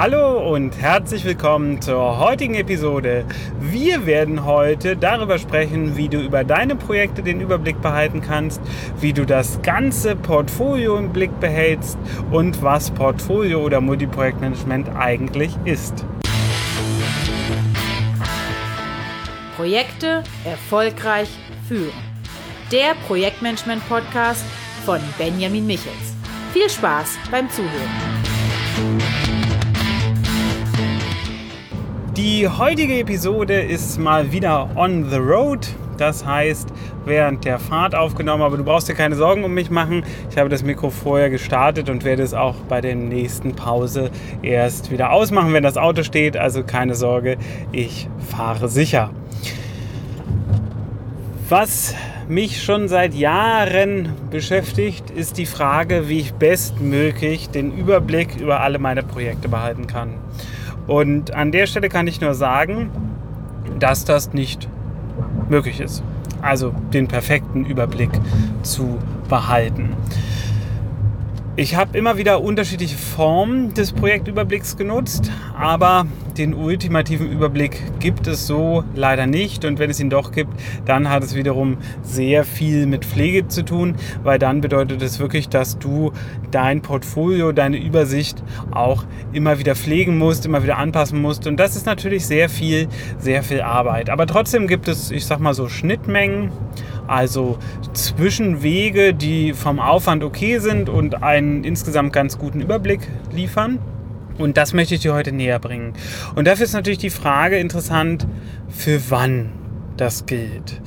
Hallo und herzlich willkommen zur heutigen Episode. Wir werden heute darüber sprechen, wie du über deine Projekte den Überblick behalten kannst, wie du das ganze Portfolio im Blick behältst und was Portfolio oder Multiprojektmanagement eigentlich ist. Projekte erfolgreich führen. Der Projektmanagement-Podcast von Benjamin Michels. Viel Spaß beim Zuhören. Die heutige Episode ist mal wieder on the road. Das heißt, während der Fahrt aufgenommen, aber du brauchst dir keine Sorgen um mich machen. Ich habe das Mikro vorher gestartet und werde es auch bei der nächsten Pause erst wieder ausmachen, wenn das Auto steht. Also keine Sorge, ich fahre sicher. Was mich schon seit Jahren beschäftigt, ist die Frage, wie ich bestmöglich den Überblick über alle meine Projekte behalten kann. Und an der Stelle kann ich nur sagen, dass das nicht möglich ist. Also den perfekten Überblick zu behalten. Ich habe immer wieder unterschiedliche Formen des Projektüberblicks genutzt, aber den ultimativen Überblick gibt es so leider nicht. Und wenn es ihn doch gibt, dann hat es wiederum sehr viel mit Pflege zu tun, weil dann bedeutet es wirklich, dass du dein Portfolio, deine Übersicht auch immer wieder pflegen musst, immer wieder anpassen musst. Und das ist natürlich sehr viel, sehr viel Arbeit. Aber trotzdem gibt es, ich sag mal so, Schnittmengen also Zwischenwege, die vom Aufwand okay sind und einen insgesamt ganz guten Überblick liefern. Und das möchte ich dir heute näher bringen. Und dafür ist natürlich die Frage interessant, für wann das gilt.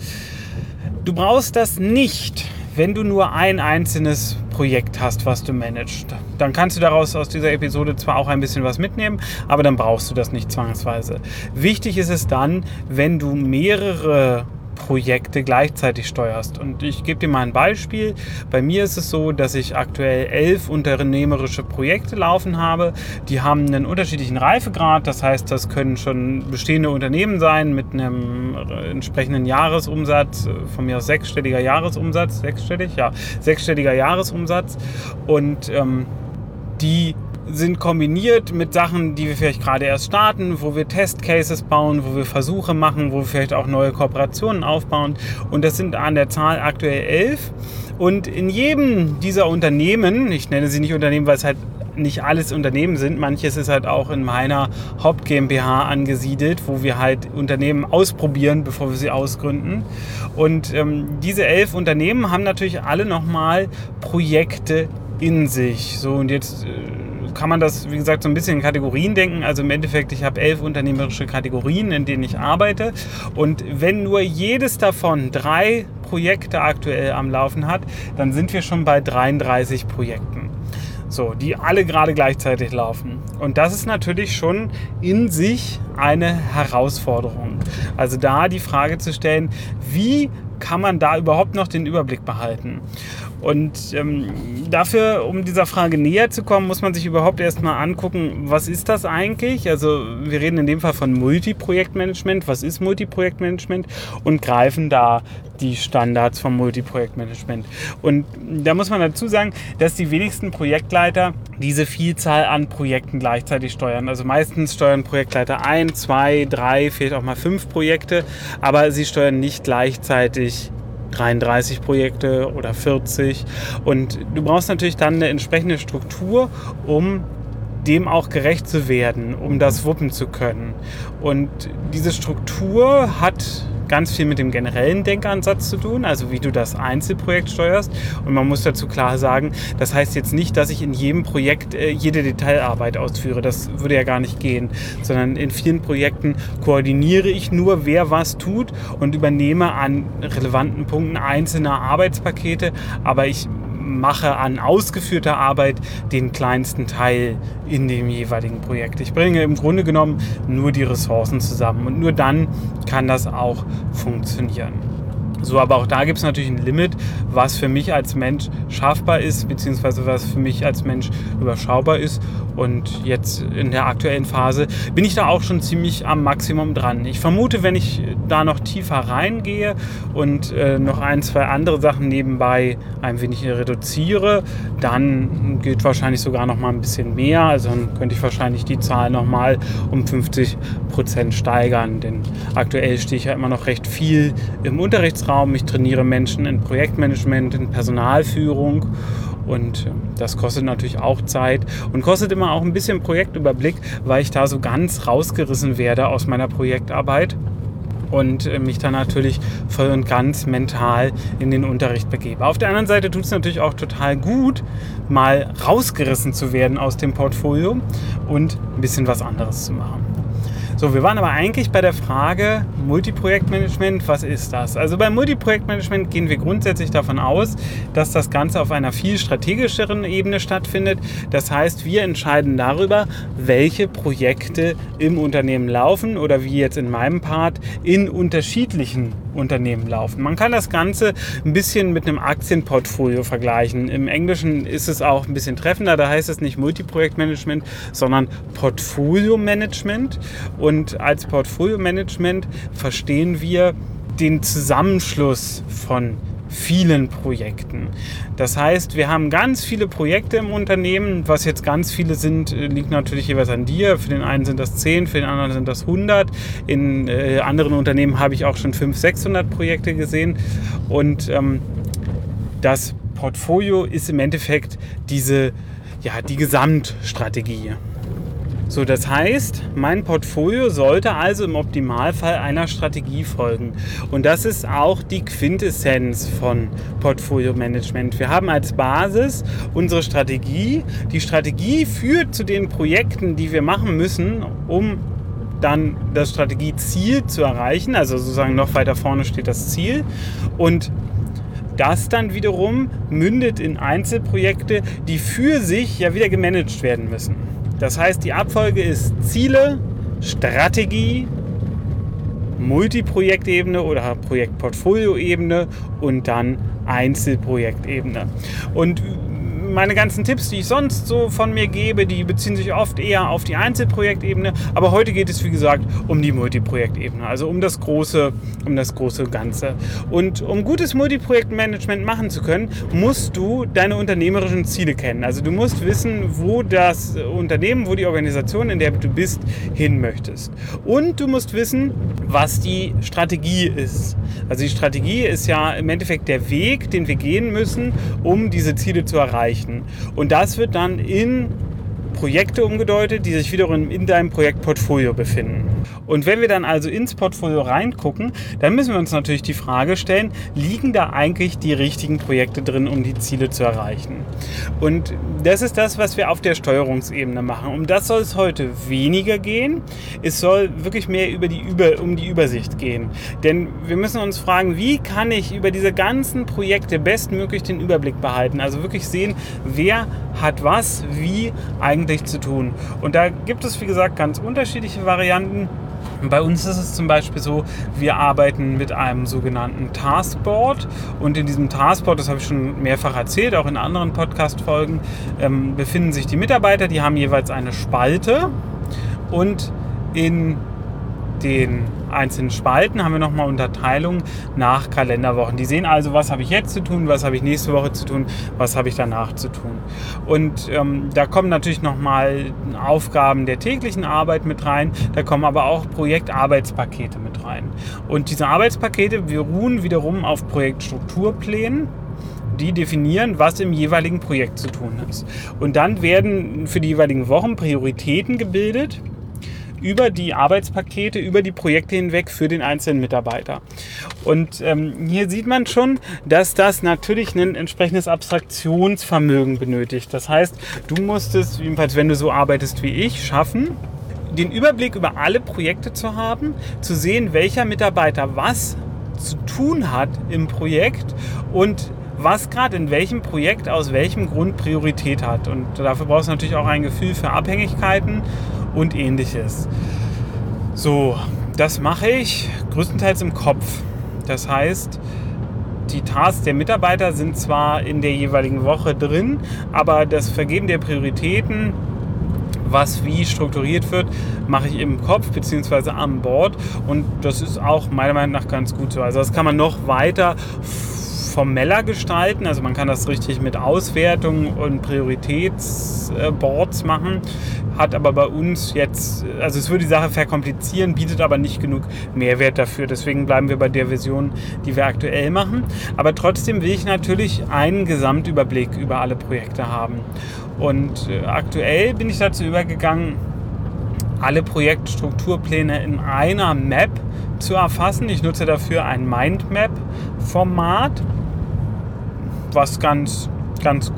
Du brauchst das nicht, wenn du nur ein einzelnes Projekt hast, was du managst. Dann kannst du daraus aus dieser Episode zwar auch ein bisschen was mitnehmen, aber dann brauchst du das nicht zwangsweise. Wichtig ist es dann, wenn du mehrere Projekte gleichzeitig steuerst. Und ich gebe dir mal ein Beispiel. Bei mir ist es so, dass ich aktuell elf unternehmerische Projekte laufen habe. Die haben einen unterschiedlichen Reifegrad. Das heißt, das können schon bestehende Unternehmen sein mit einem entsprechenden Jahresumsatz, von mir aus sechsstelliger Jahresumsatz, sechsstellig, ja, sechsstelliger Jahresumsatz. Und ähm, die sind kombiniert mit Sachen, die wir vielleicht gerade erst starten, wo wir Testcases bauen, wo wir Versuche machen, wo wir vielleicht auch neue Kooperationen aufbauen. Und das sind an der Zahl aktuell elf. Und in jedem dieser Unternehmen, ich nenne sie nicht Unternehmen, weil es halt nicht alles Unternehmen sind. Manches ist halt auch in meiner Haupt GmbH angesiedelt, wo wir halt Unternehmen ausprobieren, bevor wir sie ausgründen. Und ähm, diese elf Unternehmen haben natürlich alle nochmal Projekte in sich. So und jetzt äh, kann man das, wie gesagt, so ein bisschen in Kategorien denken. Also im Endeffekt, ich habe elf unternehmerische Kategorien, in denen ich arbeite. Und wenn nur jedes davon drei Projekte aktuell am Laufen hat, dann sind wir schon bei 33 Projekten. So, die alle gerade gleichzeitig laufen. Und das ist natürlich schon in sich eine Herausforderung. Also da die Frage zu stellen, wie kann man da überhaupt noch den Überblick behalten? Und ähm, dafür, um dieser Frage näher zu kommen, muss man sich überhaupt erstmal angucken, was ist das eigentlich? Also wir reden in dem Fall von Multiprojektmanagement. Was ist Multiprojektmanagement? Und greifen da die Standards vom Multiprojektmanagement. Und da muss man dazu sagen, dass die wenigsten Projektleiter diese Vielzahl an Projekten gleichzeitig steuern. Also meistens steuern Projektleiter ein, zwei, drei, vielleicht auch mal fünf Projekte, aber sie steuern nicht gleichzeitig 33 Projekte oder 40. Und du brauchst natürlich dann eine entsprechende Struktur, um dem auch gerecht zu werden, um das wuppen zu können. Und diese Struktur hat ganz viel mit dem generellen Denkansatz zu tun, also wie du das Einzelprojekt steuerst. Und man muss dazu klar sagen, das heißt jetzt nicht, dass ich in jedem Projekt äh, jede Detailarbeit ausführe. Das würde ja gar nicht gehen, sondern in vielen Projekten koordiniere ich nur, wer was tut und übernehme an relevanten Punkten einzelne Arbeitspakete, aber ich mache an ausgeführter Arbeit den kleinsten Teil in dem jeweiligen Projekt. Ich bringe im Grunde genommen nur die Ressourcen zusammen und nur dann kann das auch funktionieren. So, aber auch da gibt es natürlich ein Limit, was für mich als Mensch schaffbar ist, beziehungsweise was für mich als Mensch überschaubar ist. Und jetzt in der aktuellen Phase bin ich da auch schon ziemlich am Maximum dran. Ich vermute, wenn ich da noch tiefer reingehe und äh, noch ein, zwei andere Sachen nebenbei ein wenig reduziere, dann geht wahrscheinlich sogar noch mal ein bisschen mehr. Also dann könnte ich wahrscheinlich die Zahl noch mal um 50 Prozent steigern. Denn aktuell stehe ich ja immer noch recht viel im Unterrichtsraum. Ich trainiere Menschen in Projektmanagement, in Personalführung und ähm, das kostet natürlich auch Zeit und kostet immer auch ein bisschen Projektüberblick, weil ich da so ganz rausgerissen werde aus meiner Projektarbeit und äh, mich dann natürlich voll und ganz mental in den Unterricht begebe. Auf der anderen Seite tut es natürlich auch total gut, mal rausgerissen zu werden aus dem Portfolio und ein bisschen was anderes zu machen. So, wir waren aber eigentlich bei der Frage Multiprojektmanagement, was ist das? Also beim Multiprojektmanagement gehen wir grundsätzlich davon aus, dass das Ganze auf einer viel strategischeren Ebene stattfindet. Das heißt, wir entscheiden darüber, welche Projekte im Unternehmen laufen oder wie jetzt in meinem Part in unterschiedlichen Unternehmen laufen. Man kann das Ganze ein bisschen mit einem Aktienportfolio vergleichen. Im Englischen ist es auch ein bisschen treffender, da heißt es nicht Multiprojektmanagement, sondern Portfolio-Management. Und als Portfolio-Management verstehen wir den Zusammenschluss von vielen Projekten. Das heißt, wir haben ganz viele Projekte im Unternehmen. Was jetzt ganz viele sind, äh, liegt natürlich jeweils an dir. Für den einen sind das 10, für den anderen sind das 100. In äh, anderen Unternehmen habe ich auch schon 500, 600 Projekte gesehen. Und ähm, das Portfolio ist im Endeffekt diese, ja, die Gesamtstrategie. So, das heißt, mein Portfolio sollte also im Optimalfall einer Strategie folgen. Und das ist auch die Quintessenz von Portfolio Management. Wir haben als Basis unsere Strategie. Die Strategie führt zu den Projekten, die wir machen müssen, um dann das Strategieziel zu erreichen. Also sozusagen noch weiter vorne steht das Ziel. Und das dann wiederum mündet in Einzelprojekte, die für sich ja wieder gemanagt werden müssen. Das heißt, die Abfolge ist Ziele, Strategie, Multiprojektebene oder Projektportfolioebene und dann Einzelprojektebene. Und meine ganzen Tipps, die ich sonst so von mir gebe, die beziehen sich oft eher auf die Einzelprojektebene. Aber heute geht es, wie gesagt, um die Multiprojektebene, also um das große, um das große Ganze. Und um gutes Multiprojektmanagement machen zu können, musst du deine unternehmerischen Ziele kennen. Also du musst wissen, wo das Unternehmen, wo die Organisation, in der du bist, hin möchtest. Und du musst wissen, was die Strategie ist. Also die Strategie ist ja im Endeffekt der Weg, den wir gehen müssen, um diese Ziele zu erreichen erreichen. Und das wird dann in Projekte umgedeutet, die sich wiederum in deinem Projektportfolio befinden. Und wenn wir dann also ins Portfolio reingucken, dann müssen wir uns natürlich die Frage stellen, liegen da eigentlich die richtigen Projekte drin, um die Ziele zu erreichen? Und das ist das, was wir auf der Steuerungsebene machen. Um das soll es heute weniger gehen. Es soll wirklich mehr über die über, um die Übersicht gehen. Denn wir müssen uns fragen, wie kann ich über diese ganzen Projekte bestmöglich den Überblick behalten? Also wirklich sehen, wer hat was, wie eigentlich zu tun. Und da gibt es, wie gesagt, ganz unterschiedliche Varianten. Bei uns ist es zum Beispiel so, wir arbeiten mit einem sogenannten Taskboard und in diesem Taskboard, das habe ich schon mehrfach erzählt, auch in anderen Podcast-Folgen, ähm, befinden sich die Mitarbeiter, die haben jeweils eine Spalte. Und in den einzelnen Spalten haben wir nochmal Unterteilungen nach Kalenderwochen. Die sehen also, was habe ich jetzt zu tun, was habe ich nächste Woche zu tun, was habe ich danach zu tun. Und ähm, da kommen natürlich nochmal Aufgaben der täglichen Arbeit mit rein, da kommen aber auch Projektarbeitspakete mit rein. Und diese Arbeitspakete beruhen wiederum auf Projektstrukturplänen die definieren, was im jeweiligen Projekt zu tun ist. Und dann werden für die jeweiligen Wochen Prioritäten gebildet über die Arbeitspakete, über die Projekte hinweg für den einzelnen Mitarbeiter. Und ähm, hier sieht man schon, dass das natürlich ein entsprechendes Abstraktionsvermögen benötigt. Das heißt, du musst es, jedenfalls wenn du so arbeitest wie ich, schaffen, den Überblick über alle Projekte zu haben, zu sehen, welcher Mitarbeiter was zu tun hat im Projekt und was gerade in welchem Projekt aus welchem Grund Priorität hat. Und dafür brauchst du natürlich auch ein Gefühl für Abhängigkeiten und ähnliches. So, das mache ich größtenteils im Kopf. Das heißt, die Tasks der Mitarbeiter sind zwar in der jeweiligen Woche drin, aber das Vergeben der Prioritäten was wie strukturiert wird, mache ich im Kopf bzw. am Board und das ist auch meiner Meinung nach ganz gut so. Also das kann man noch weiter formeller gestalten. Also man kann das richtig mit Auswertungen und Prioritätsboards machen. Hat aber bei uns jetzt, also es würde die Sache verkomplizieren, bietet aber nicht genug Mehrwert dafür. Deswegen bleiben wir bei der Version, die wir aktuell machen. Aber trotzdem will ich natürlich einen Gesamtüberblick über alle Projekte haben. Und äh, aktuell bin ich dazu übergegangen, alle Projektstrukturpläne in einer Map zu erfassen. Ich nutze dafür ein Mindmap-Format was ganz, ganz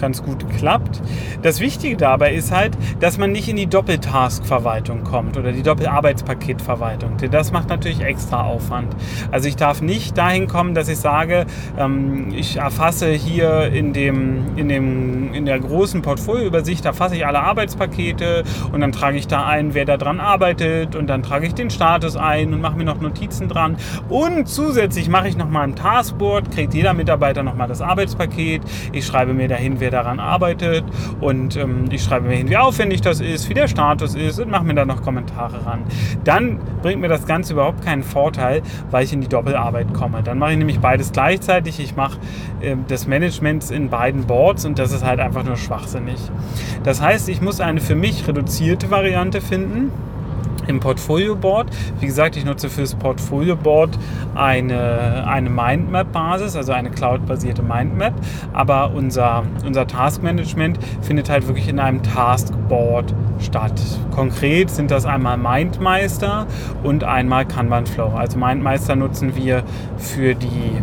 ganz gut klappt. Das Wichtige dabei ist halt, dass man nicht in die Doppeltask-Verwaltung kommt oder die Doppelarbeitspaketverwaltung. Denn das macht natürlich extra Aufwand. Also ich darf nicht dahin kommen, dass ich sage, ähm, ich erfasse hier in, dem, in, dem, in der großen Portfolioübersicht, erfasse ich alle Arbeitspakete und dann trage ich da ein, wer daran arbeitet und dann trage ich den Status ein und mache mir noch Notizen dran. Und zusätzlich mache ich nochmal ein Taskboard, kriegt jeder Mitarbeiter nochmal das Arbeitspaket. Ich schreibe mir dahin, wer wer daran arbeitet und ähm, ich schreibe mir hin, wie aufwendig das ist, wie der Status ist und mache mir da noch Kommentare ran. Dann bringt mir das Ganze überhaupt keinen Vorteil, weil ich in die Doppelarbeit komme. Dann mache ich nämlich beides gleichzeitig. Ich mache äh, das Management in beiden Boards und das ist halt einfach nur schwachsinnig. Das heißt, ich muss eine für mich reduzierte Variante finden im Portfolio Board. Wie gesagt, ich nutze fürs Portfolio Board eine, eine Mindmap-Basis, also eine Cloud-basierte Mindmap. Aber unser, unser Taskmanagement findet halt wirklich in einem Taskboard statt. Konkret sind das einmal MindMeister und einmal Kanban Flow. Also MindMeister nutzen wir für die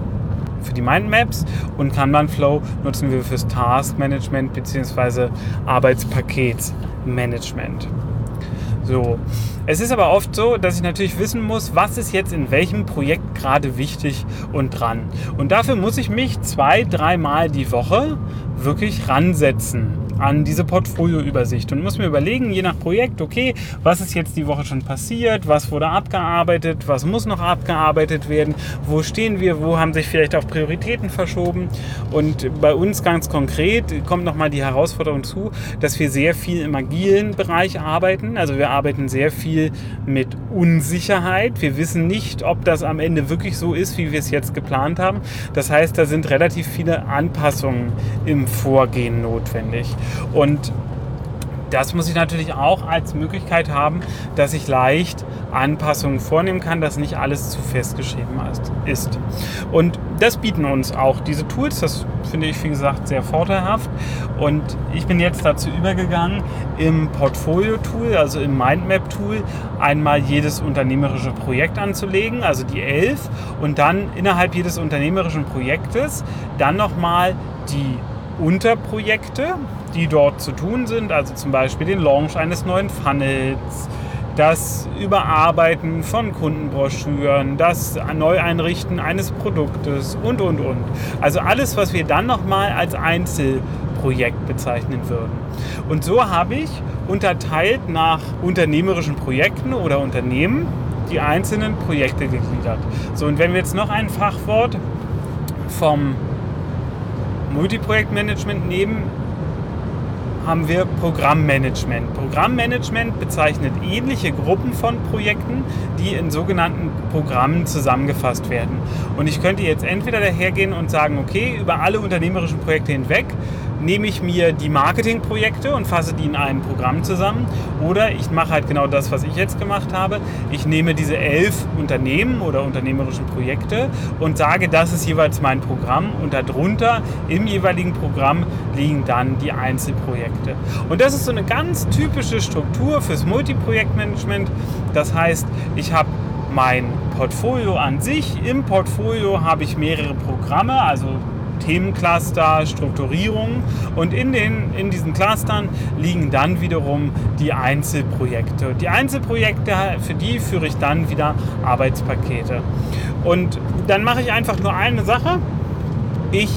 für die Mindmaps und Kanban Flow nutzen wir fürs Taskmanagement bzw. Arbeitspaketsmanagement. So. Es ist aber oft so, dass ich natürlich wissen muss, was ist jetzt in welchem Projekt gerade wichtig und dran. Und dafür muss ich mich zwei, dreimal die Woche wirklich ransetzen an diese Portfolioübersicht und muss mir überlegen, je nach Projekt, okay, was ist jetzt die Woche schon passiert, was wurde abgearbeitet, was muss noch abgearbeitet werden, wo stehen wir, wo haben sich vielleicht auch Prioritäten verschoben. Und bei uns ganz konkret kommt nochmal die Herausforderung zu, dass wir sehr viel im agilen Bereich arbeiten. Also wir arbeiten sehr viel mit Unsicherheit. Wir wissen nicht, ob das am Ende wirklich so ist, wie wir es jetzt geplant haben. Das heißt, da sind relativ viele Anpassungen im Vorgehen notwendig. Und das muss ich natürlich auch als Möglichkeit haben, dass ich leicht Anpassungen vornehmen kann, dass nicht alles zu festgeschrieben ist. Und das bieten uns auch diese Tools. Das finde ich, wie gesagt, sehr vorteilhaft. Und ich bin jetzt dazu übergegangen, im Portfolio-Tool, also im Mindmap-Tool, einmal jedes unternehmerische Projekt anzulegen, also die elf, und dann innerhalb jedes unternehmerischen Projektes dann nochmal die Unterprojekte, die dort zu tun sind, also zum Beispiel den Launch eines neuen Funnels, das Überarbeiten von Kundenbroschüren, das Neueinrichten eines Produktes und, und, und. Also alles, was wir dann nochmal als Einzelprojekt bezeichnen würden. Und so habe ich unterteilt nach unternehmerischen Projekten oder Unternehmen die einzelnen Projekte gegliedert. So, und wenn wir jetzt noch ein Fachwort vom Multiprojektmanagement nehmen, haben wir Programmmanagement. Programmmanagement bezeichnet ähnliche Gruppen von Projekten, die in sogenannten Programmen zusammengefasst werden. Und ich könnte jetzt entweder dahergehen und sagen, okay, über alle unternehmerischen Projekte hinweg nehme ich mir die Marketingprojekte und fasse die in einem Programm zusammen. Oder ich mache halt genau das, was ich jetzt gemacht habe. Ich nehme diese elf Unternehmen oder unternehmerischen Projekte und sage, das ist jeweils mein Programm und darunter im jeweiligen Programm liegen dann die Einzelprojekte. Und das ist so eine ganz typische Struktur fürs Multiprojektmanagement. Das heißt, ich habe mein Portfolio an sich. Im Portfolio habe ich mehrere Programme, also Themencluster, Strukturierung und in, den, in diesen Clustern liegen dann wiederum die Einzelprojekte. Die Einzelprojekte, für die führe ich dann wieder Arbeitspakete. Und dann mache ich einfach nur eine Sache. Ich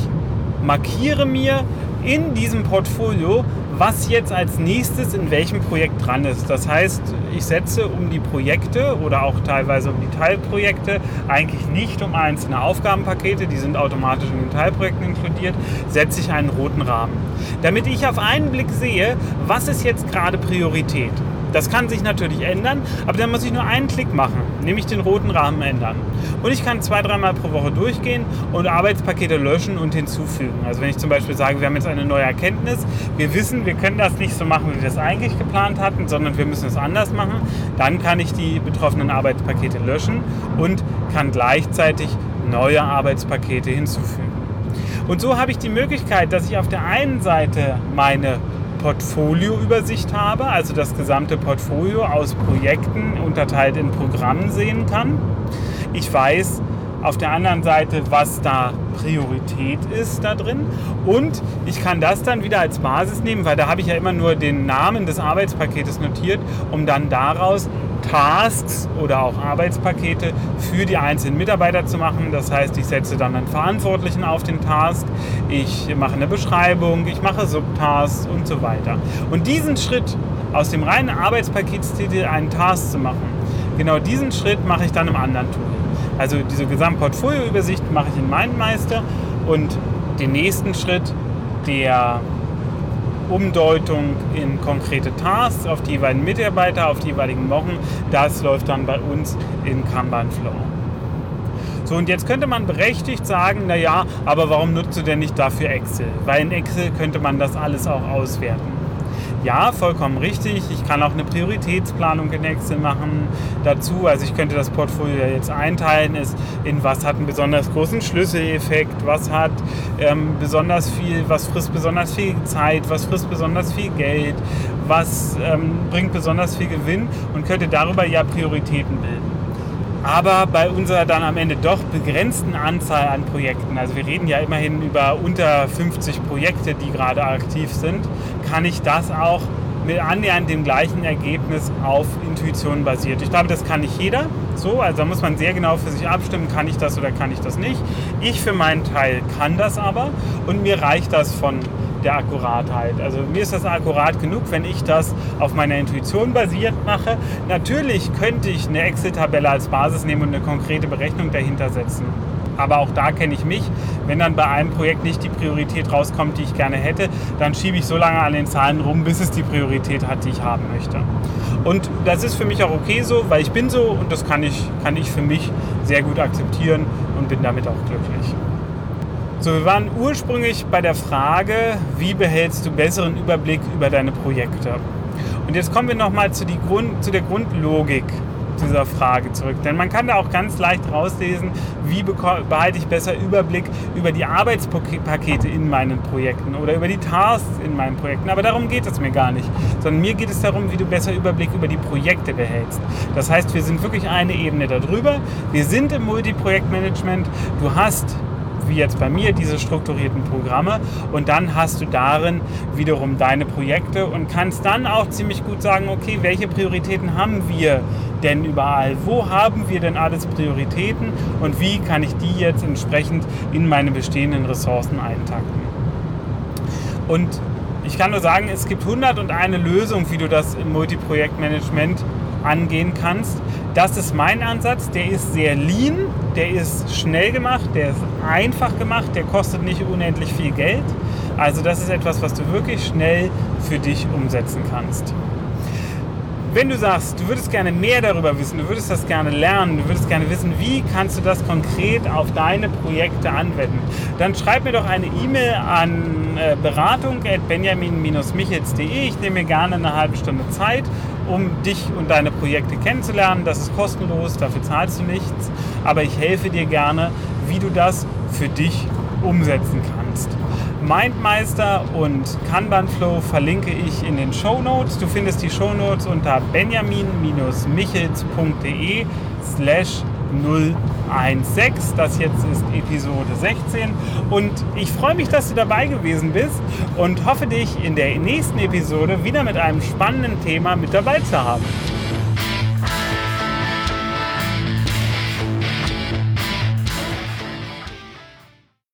markiere mir in diesem Portfolio, was jetzt als nächstes in welchem Projekt dran ist. Das heißt, ich setze um die Projekte oder auch teilweise um die Teilprojekte, eigentlich nicht um einzelne Aufgabenpakete, die sind automatisch in den Teilprojekten inkludiert, setze ich einen roten Rahmen. Damit ich auf einen Blick sehe, was ist jetzt gerade Priorität. Das kann sich natürlich ändern, aber dann muss ich nur einen Klick machen, nämlich den roten Rahmen ändern. Und ich kann zwei, dreimal pro Woche durchgehen und Arbeitspakete löschen und hinzufügen. Also wenn ich zum Beispiel sage, wir haben jetzt eine neue Erkenntnis, wir wissen, wir können das nicht so machen, wie wir das eigentlich geplant hatten, sondern wir müssen es anders machen, dann kann ich die betroffenen Arbeitspakete löschen und kann gleichzeitig neue Arbeitspakete hinzufügen. Und so habe ich die Möglichkeit, dass ich auf der einen Seite meine Portfolioübersicht habe, also das gesamte Portfolio aus Projekten unterteilt in Programmen sehen kann. Ich weiß auf der anderen Seite, was da Priorität ist da drin. Und ich kann das dann wieder als Basis nehmen, weil da habe ich ja immer nur den Namen des Arbeitspaketes notiert, um dann daraus Tasks oder auch Arbeitspakete für die einzelnen Mitarbeiter zu machen. Das heißt, ich setze dann einen Verantwortlichen auf den Task, ich mache eine Beschreibung, ich mache Subtasks und so weiter. Und diesen Schritt aus dem reinen Arbeitspaketstitel einen Task zu machen, genau diesen Schritt mache ich dann im anderen Tool. Also diese Gesamtportfolioübersicht mache ich in MindMeister und den nächsten Schritt, der Umdeutung in konkrete Tasks auf die jeweiligen Mitarbeiter, auf die jeweiligen Wochen, das läuft dann bei uns in Kanban Flow. So, und jetzt könnte man berechtigt sagen, naja, aber warum nutzt du denn nicht dafür Excel? Weil in Excel könnte man das alles auch auswerten. Ja, vollkommen richtig. Ich kann auch eine Prioritätsplanung in Excel machen dazu. Also ich könnte das Portfolio jetzt einteilen, ist in was hat einen besonders großen Schlüsseleffekt, was hat ähm, besonders viel, was frisst besonders viel Zeit, was frisst besonders viel Geld, was ähm, bringt besonders viel Gewinn? Und könnte darüber ja Prioritäten bilden aber bei unserer dann am Ende doch begrenzten Anzahl an Projekten, also wir reden ja immerhin über unter 50 Projekte, die gerade aktiv sind, kann ich das auch mit annähernd dem gleichen Ergebnis auf Intuition basiert. Ich glaube, das kann nicht jeder so, also da muss man sehr genau für sich abstimmen, kann ich das oder kann ich das nicht. Ich für meinen Teil kann das aber und mir reicht das von der Akkuratheit. Also mir ist das akkurat genug, wenn ich das auf meiner Intuition basiert mache. Natürlich könnte ich eine Excel-Tabelle als Basis nehmen und eine konkrete Berechnung dahinter setzen. Aber auch da kenne ich mich. Wenn dann bei einem Projekt nicht die Priorität rauskommt, die ich gerne hätte, dann schiebe ich so lange an den Zahlen rum, bis es die Priorität hat, die ich haben möchte. Und das ist für mich auch okay so, weil ich bin so und das kann ich, kann ich für mich sehr gut akzeptieren und bin damit auch glücklich. So, wir waren ursprünglich bei der Frage, wie behältst du besseren Überblick über deine Projekte? Und jetzt kommen wir nochmal zu, zu der Grundlogik dieser Frage zurück. Denn man kann da auch ganz leicht rauslesen, wie behalte ich besser Überblick über die Arbeitspakete in meinen Projekten oder über die Tasks in meinen Projekten. Aber darum geht es mir gar nicht, sondern mir geht es darum, wie du besser Überblick über die Projekte behältst. Das heißt, wir sind wirklich eine Ebene darüber. Wir sind im Multiprojektmanagement. Du hast wie jetzt bei mir, diese strukturierten Programme. Und dann hast du darin wiederum deine Projekte und kannst dann auch ziemlich gut sagen, okay, welche Prioritäten haben wir denn überall? Wo haben wir denn alles Prioritäten und wie kann ich die jetzt entsprechend in meine bestehenden Ressourcen eintakten? Und ich kann nur sagen, es gibt 101 Lösungen, wie du das im Multiprojektmanagement angehen kannst. Das ist mein Ansatz. Der ist sehr lean, der ist schnell gemacht, der ist einfach gemacht, der kostet nicht unendlich viel Geld. Also das ist etwas, was du wirklich schnell für dich umsetzen kannst. Wenn du sagst, du würdest gerne mehr darüber wissen, du würdest das gerne lernen, du würdest gerne wissen, wie kannst du das konkret auf deine Projekte anwenden, dann schreib mir doch eine E-Mail an äh, beratung.benjamin-michels.de. Ich nehme mir gerne eine halbe Stunde Zeit, um dich und deine Projekte kennenzulernen. Das ist kostenlos, dafür zahlst du nichts, aber ich helfe dir gerne, wie du das für dich umsetzen kannst. Mindmeister und Kanban Flow verlinke ich in den Show Notes. Du findest die Show Notes unter benjamin-michels.de slash 016. Das jetzt ist Episode 16 und ich freue mich, dass du dabei gewesen bist und hoffe dich in der nächsten Episode wieder mit einem spannenden Thema mit dabei zu haben.